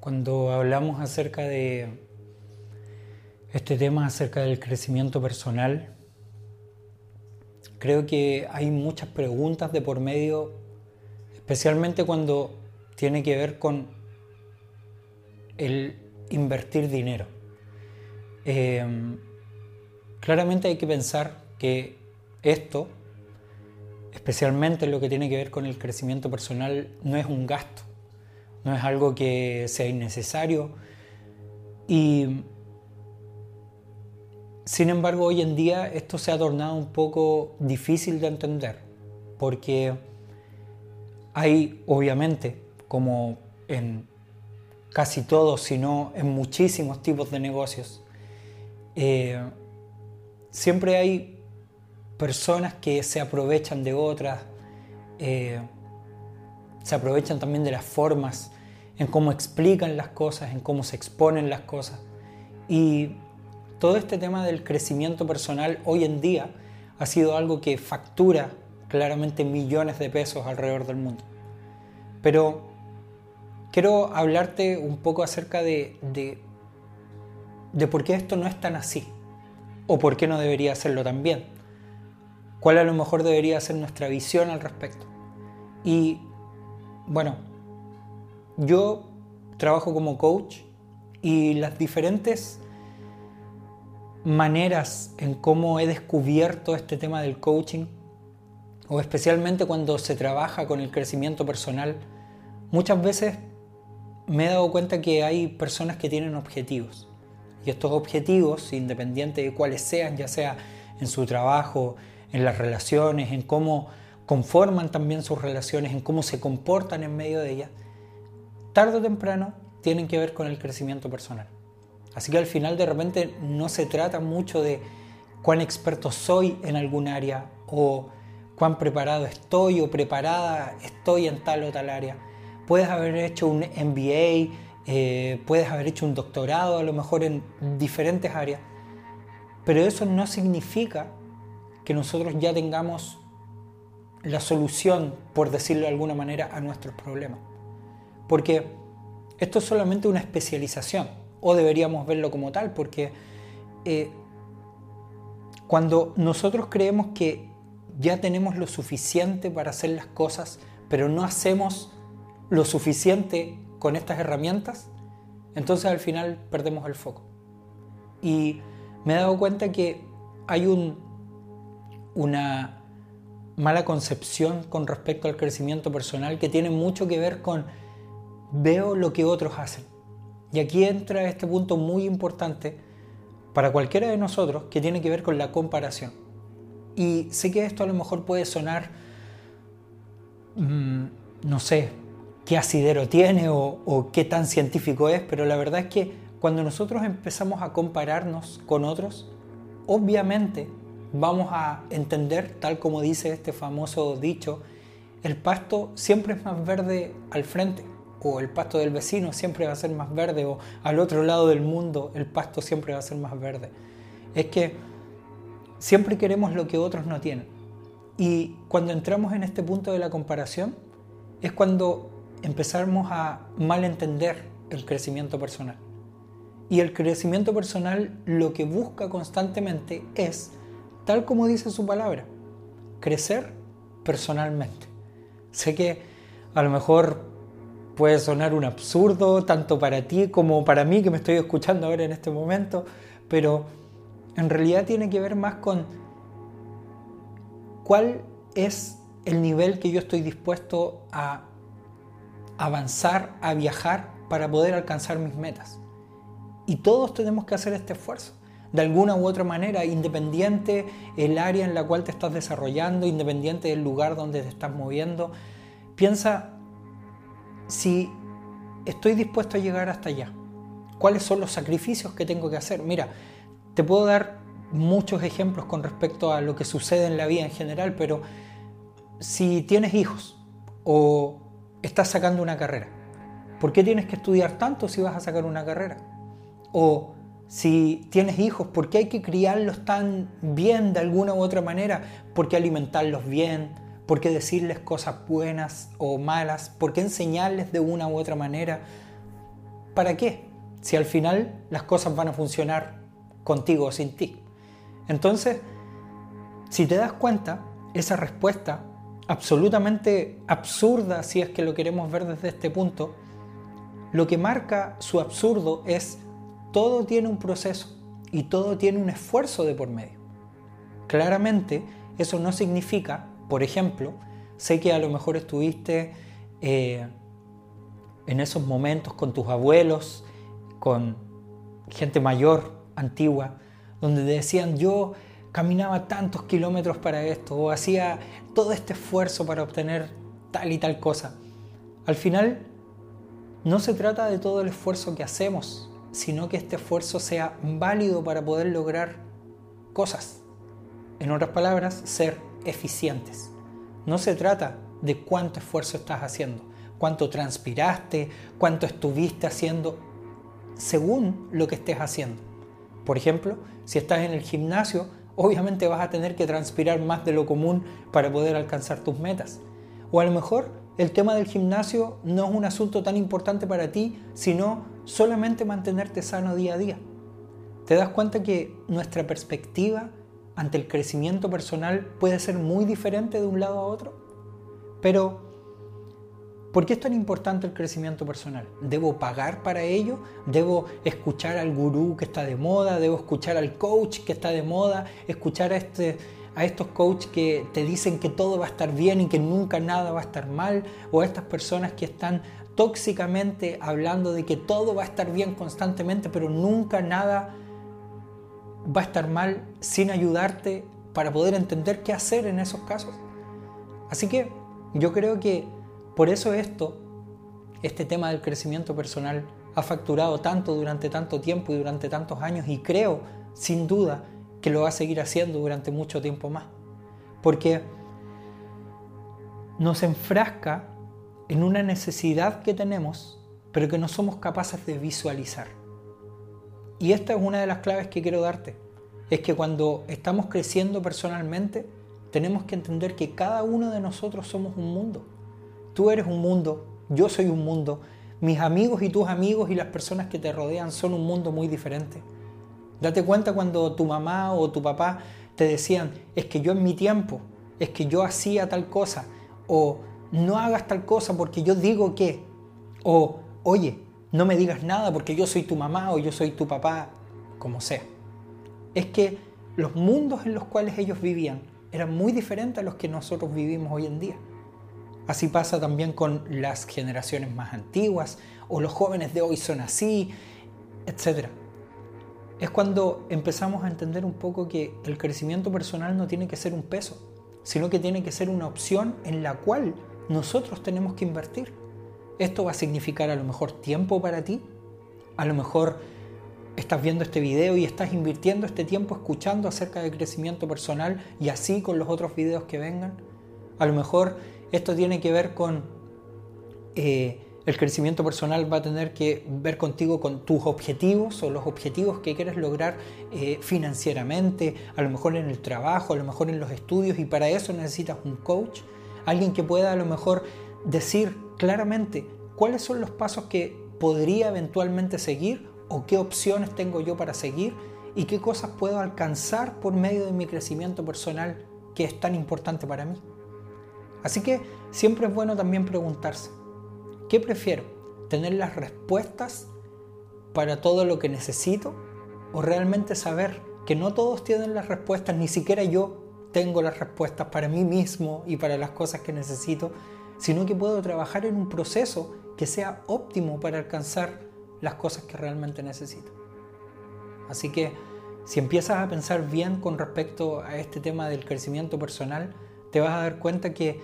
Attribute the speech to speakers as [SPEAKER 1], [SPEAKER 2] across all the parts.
[SPEAKER 1] Cuando hablamos acerca de este tema, acerca del crecimiento personal, creo que hay muchas preguntas de por medio, especialmente cuando tiene que ver con el invertir dinero. Eh, claramente hay que pensar que esto, especialmente lo que tiene que ver con el crecimiento personal, no es un gasto, no es algo que sea innecesario. Y sin embargo hoy en día esto se ha tornado un poco difícil de entender porque hay obviamente como en casi todos, sino en muchísimos tipos de negocios, eh, siempre hay personas que se aprovechan de otras, eh, se aprovechan también de las formas, en cómo explican las cosas, en cómo se exponen las cosas. Y todo este tema del crecimiento personal hoy en día ha sido algo que factura claramente millones de pesos alrededor del mundo. Pero quiero hablarte un poco acerca de, de, de por qué esto no es tan así o por qué no debería hacerlo también. ¿Cuál a lo mejor debería ser nuestra visión al respecto? Y bueno, yo trabajo como coach y las diferentes maneras en cómo he descubierto este tema del coaching, o especialmente cuando se trabaja con el crecimiento personal, muchas veces me he dado cuenta que hay personas que tienen objetivos. Y estos objetivos, independiente de cuáles sean, ya sea en su trabajo, en las relaciones, en cómo conforman también sus relaciones, en cómo se comportan en medio de ellas, tarde o temprano tienen que ver con el crecimiento personal. Así que al final de repente no se trata mucho de cuán experto soy en algún área o cuán preparado estoy o preparada estoy en tal o tal área. Puedes haber hecho un MBA, eh, puedes haber hecho un doctorado a lo mejor en diferentes áreas, pero eso no significa que nosotros ya tengamos la solución, por decirlo de alguna manera, a nuestros problemas. Porque esto es solamente una especialización, o deberíamos verlo como tal, porque eh, cuando nosotros creemos que ya tenemos lo suficiente para hacer las cosas, pero no hacemos lo suficiente con estas herramientas, entonces al final perdemos el foco. Y me he dado cuenta que hay un una mala concepción con respecto al crecimiento personal que tiene mucho que ver con veo lo que otros hacen. Y aquí entra este punto muy importante para cualquiera de nosotros que tiene que ver con la comparación. Y sé que esto a lo mejor puede sonar, mm, no sé, qué asidero tiene o, o qué tan científico es, pero la verdad es que cuando nosotros empezamos a compararnos con otros, obviamente vamos a entender, tal como dice este famoso dicho, el pasto siempre es más verde al frente, o el pasto del vecino siempre va a ser más verde, o al otro lado del mundo el pasto siempre va a ser más verde. Es que siempre queremos lo que otros no tienen. Y cuando entramos en este punto de la comparación, es cuando empezamos a malentender el crecimiento personal. Y el crecimiento personal lo que busca constantemente es tal como dice su palabra, crecer personalmente. Sé que a lo mejor puede sonar un absurdo tanto para ti como para mí que me estoy escuchando ahora en este momento, pero en realidad tiene que ver más con cuál es el nivel que yo estoy dispuesto a avanzar, a viajar para poder alcanzar mis metas. Y todos tenemos que hacer este esfuerzo de alguna u otra manera, independiente el área en la cual te estás desarrollando, independiente del lugar donde te estás moviendo. Piensa si estoy dispuesto a llegar hasta allá. ¿Cuáles son los sacrificios que tengo que hacer? Mira, te puedo dar muchos ejemplos con respecto a lo que sucede en la vida en general, pero si tienes hijos o estás sacando una carrera, ¿por qué tienes que estudiar tanto si vas a sacar una carrera? O si tienes hijos, ¿por qué hay que criarlos tan bien de alguna u otra manera? ¿Por qué alimentarlos bien? ¿Por qué decirles cosas buenas o malas? ¿Por qué enseñarles de una u otra manera? ¿para qué? Si al final las cosas van a funcionar contigo o sin ti. Entonces, si te das cuenta, esa respuesta absolutamente absurda, si es que lo queremos ver desde este punto, lo que marca su absurdo es todo tiene un proceso y todo tiene un esfuerzo de por medio. Claramente, eso no significa, por ejemplo, sé que a lo mejor estuviste eh, en esos momentos con tus abuelos, con gente mayor, antigua, donde decían yo caminaba tantos kilómetros para esto o hacía todo este esfuerzo para obtener tal y tal cosa. Al final, no se trata de todo el esfuerzo que hacemos, sino que este esfuerzo sea válido para poder lograr cosas. En otras palabras, ser eficientes. No se trata de cuánto esfuerzo estás haciendo, cuánto transpiraste, cuánto estuviste haciendo, según lo que estés haciendo. Por ejemplo, si estás en el gimnasio, obviamente vas a tener que transpirar más de lo común para poder alcanzar tus metas. O a lo mejor el tema del gimnasio no es un asunto tan importante para ti, sino solamente mantenerte sano día a día. Te das cuenta que nuestra perspectiva ante el crecimiento personal puede ser muy diferente de un lado a otro. Pero, ¿por qué es tan importante el crecimiento personal? ¿Debo pagar para ello? ¿Debo escuchar al gurú que está de moda? ¿Debo escuchar al coach que está de moda? ¿Escuchar a, este, a estos coaches que te dicen que todo va a estar bien y que nunca nada va a estar mal? ¿O a estas personas que están tóxicamente hablando de que todo va a estar bien constantemente, pero nunca nada va a estar mal sin ayudarte para poder entender qué hacer en esos casos. Así que yo creo que por eso esto, este tema del crecimiento personal, ha facturado tanto durante tanto tiempo y durante tantos años y creo, sin duda, que lo va a seguir haciendo durante mucho tiempo más. Porque nos enfrasca en una necesidad que tenemos, pero que no somos capaces de visualizar. Y esta es una de las claves que quiero darte. Es que cuando estamos creciendo personalmente, tenemos que entender que cada uno de nosotros somos un mundo. Tú eres un mundo, yo soy un mundo, mis amigos y tus amigos y las personas que te rodean son un mundo muy diferente. Date cuenta cuando tu mamá o tu papá te decían, es que yo en mi tiempo, es que yo hacía tal cosa, o no hagas tal cosa porque yo digo que, o oye, no me digas nada porque yo soy tu mamá o yo soy tu papá, como sea. Es que los mundos en los cuales ellos vivían eran muy diferentes a los que nosotros vivimos hoy en día. Así pasa también con las generaciones más antiguas, o los jóvenes de hoy son así, etc. Es cuando empezamos a entender un poco que el crecimiento personal no tiene que ser un peso, sino que tiene que ser una opción en la cual nosotros tenemos que invertir. Esto va a significar a lo mejor tiempo para ti, a lo mejor estás viendo este video y estás invirtiendo este tiempo escuchando acerca del crecimiento personal y así con los otros videos que vengan. A lo mejor esto tiene que ver con eh, el crecimiento personal va a tener que ver contigo con tus objetivos o los objetivos que quieres lograr eh, financieramente, a lo mejor en el trabajo, a lo mejor en los estudios y para eso necesitas un coach, alguien que pueda a lo mejor decir claramente cuáles son los pasos que podría eventualmente seguir o qué opciones tengo yo para seguir y qué cosas puedo alcanzar por medio de mi crecimiento personal que es tan importante para mí. Así que siempre es bueno también preguntarse, ¿qué prefiero? ¿Tener las respuestas para todo lo que necesito o realmente saber que no todos tienen las respuestas, ni siquiera yo tengo las respuestas para mí mismo y para las cosas que necesito, sino que puedo trabajar en un proceso que sea óptimo para alcanzar las cosas que realmente necesito. Así que si empiezas a pensar bien con respecto a este tema del crecimiento personal, te vas a dar cuenta que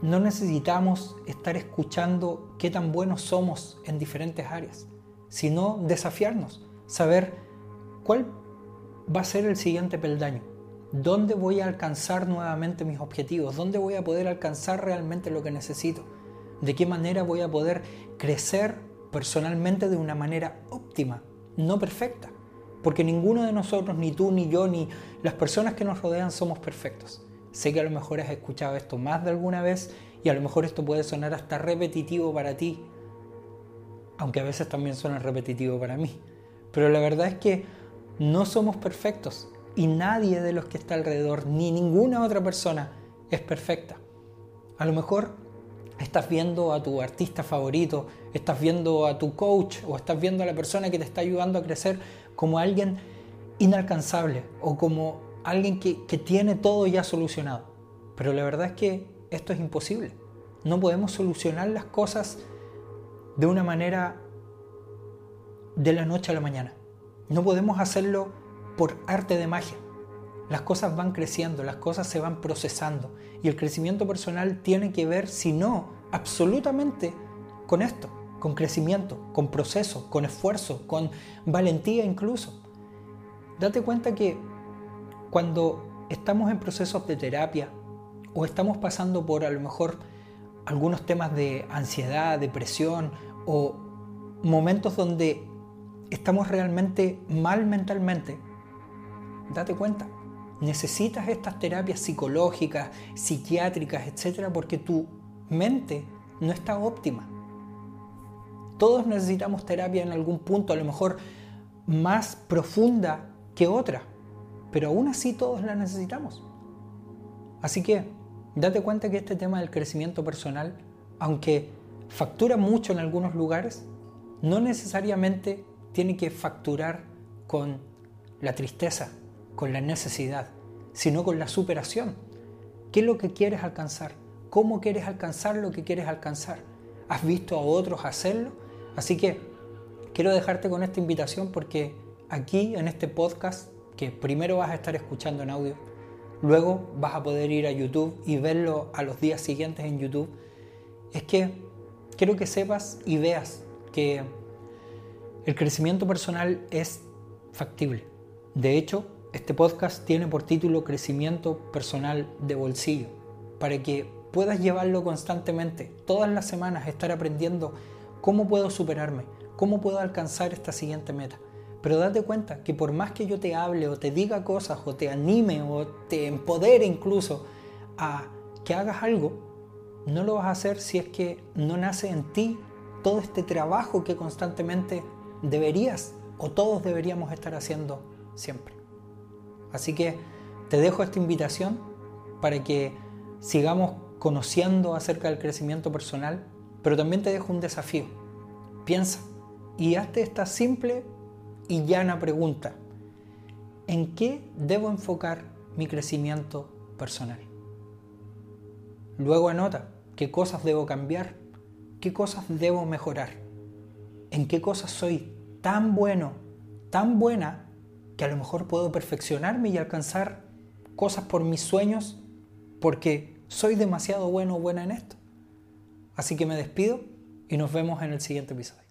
[SPEAKER 1] no necesitamos estar escuchando qué tan buenos somos en diferentes áreas, sino desafiarnos, saber cuál va a ser el siguiente peldaño, dónde voy a alcanzar nuevamente mis objetivos, dónde voy a poder alcanzar realmente lo que necesito, de qué manera voy a poder crecer personalmente de una manera óptima, no perfecta. Porque ninguno de nosotros, ni tú, ni yo, ni las personas que nos rodean somos perfectos. Sé que a lo mejor has escuchado esto más de alguna vez y a lo mejor esto puede sonar hasta repetitivo para ti. aunque a veces también suena repetitivo para mí. Pero la verdad es que no somos perfectos y nadie de los que está alrededor, ni ninguna otra persona, es perfecta. A lo mejor estás viendo a tu artista favorito, estás viendo a tu coach o estás viendo a la persona que te está ayudando a crecer como alguien inalcanzable o como alguien que, que tiene todo ya solucionado. Pero la verdad es que esto es imposible. No podemos solucionar las cosas de una manera de la noche a la mañana. No podemos hacerlo por arte de magia. Las cosas van creciendo, las cosas se van procesando y el crecimiento personal tiene que ver, si no, absolutamente con esto, con crecimiento, con proceso, con esfuerzo, con valentía incluso. Date cuenta que cuando estamos en procesos de terapia o estamos pasando por a lo mejor algunos temas de ansiedad, depresión o momentos donde estamos realmente mal mentalmente, date cuenta, necesitas estas terapias psicológicas, psiquiátricas, etcétera, porque tu mente no está óptima. Todos necesitamos terapia en algún punto, a lo mejor más profunda que otra, pero aún así todos la necesitamos. Así que date cuenta que este tema del crecimiento personal, aunque factura mucho en algunos lugares, no necesariamente tiene que facturar con la tristeza, con la necesidad, sino con la superación. ¿Qué es lo que quieres alcanzar? ¿Cómo quieres alcanzar lo que quieres alcanzar? ¿Has visto a otros hacerlo? Así que quiero dejarte con esta invitación porque aquí en este podcast, que primero vas a estar escuchando en audio, luego vas a poder ir a YouTube y verlo a los días siguientes en YouTube, es que quiero que sepas y veas que el crecimiento personal es factible. De hecho, este podcast tiene por título Crecimiento Personal de Bolsillo, para que puedas llevarlo constantemente, todas las semanas estar aprendiendo cómo puedo superarme, cómo puedo alcanzar esta siguiente meta. Pero date cuenta que por más que yo te hable o te diga cosas o te anime o te empodere incluso a que hagas algo, no lo vas a hacer si es que no nace en ti todo este trabajo que constantemente deberías o todos deberíamos estar haciendo siempre. Así que te dejo esta invitación para que sigamos conociendo acerca del crecimiento personal, pero también te dejo un desafío. Piensa y hazte esta simple y llana pregunta. ¿En qué debo enfocar mi crecimiento personal? Luego anota qué cosas debo cambiar, qué cosas debo mejorar, en qué cosas soy tan bueno, tan buena que a lo mejor puedo perfeccionarme y alcanzar cosas por mis sueños porque soy demasiado bueno o buena en esto. Así que me despido y nos vemos en el siguiente episodio.